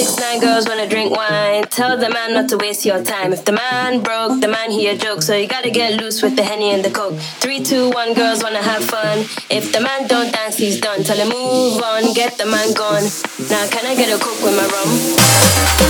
six, nine girls wanna drink wine. Tell the man not to waste your time. If the man broke, the man he a joke. So you gotta get loose with the henny and the coke. Three, two, one, girls wanna have fun. If the man don't dance, he's done. Tell him move on, get the man gone. Now can I get a coke with my rum?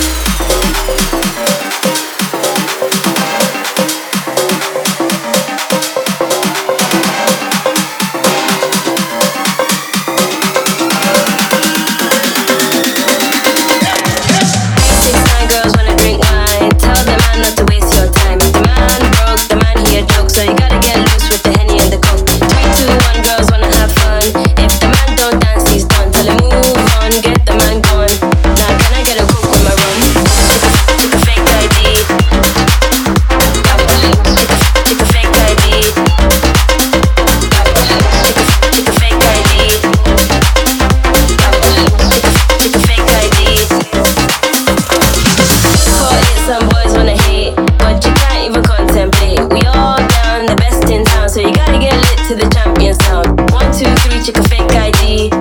Sky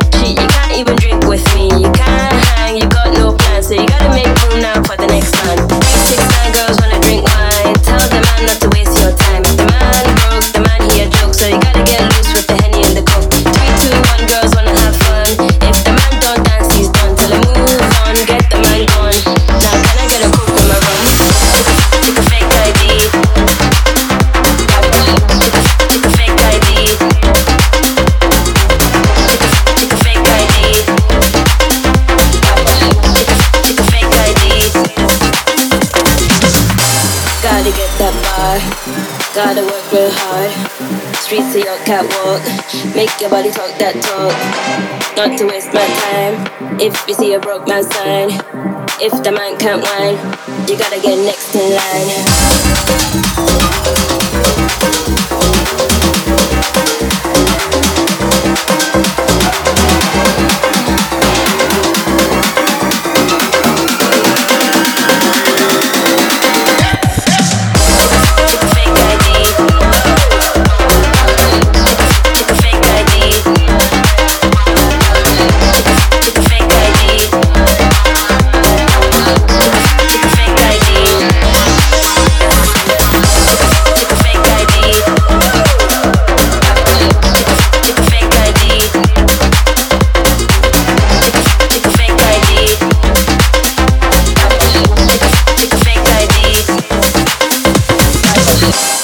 Gotta work real hard. Streets are your catwalk. Make your body talk that talk. Not to waste my time. If you see a broke man sign, if the man can't whine, you gotta get next in line. Thank.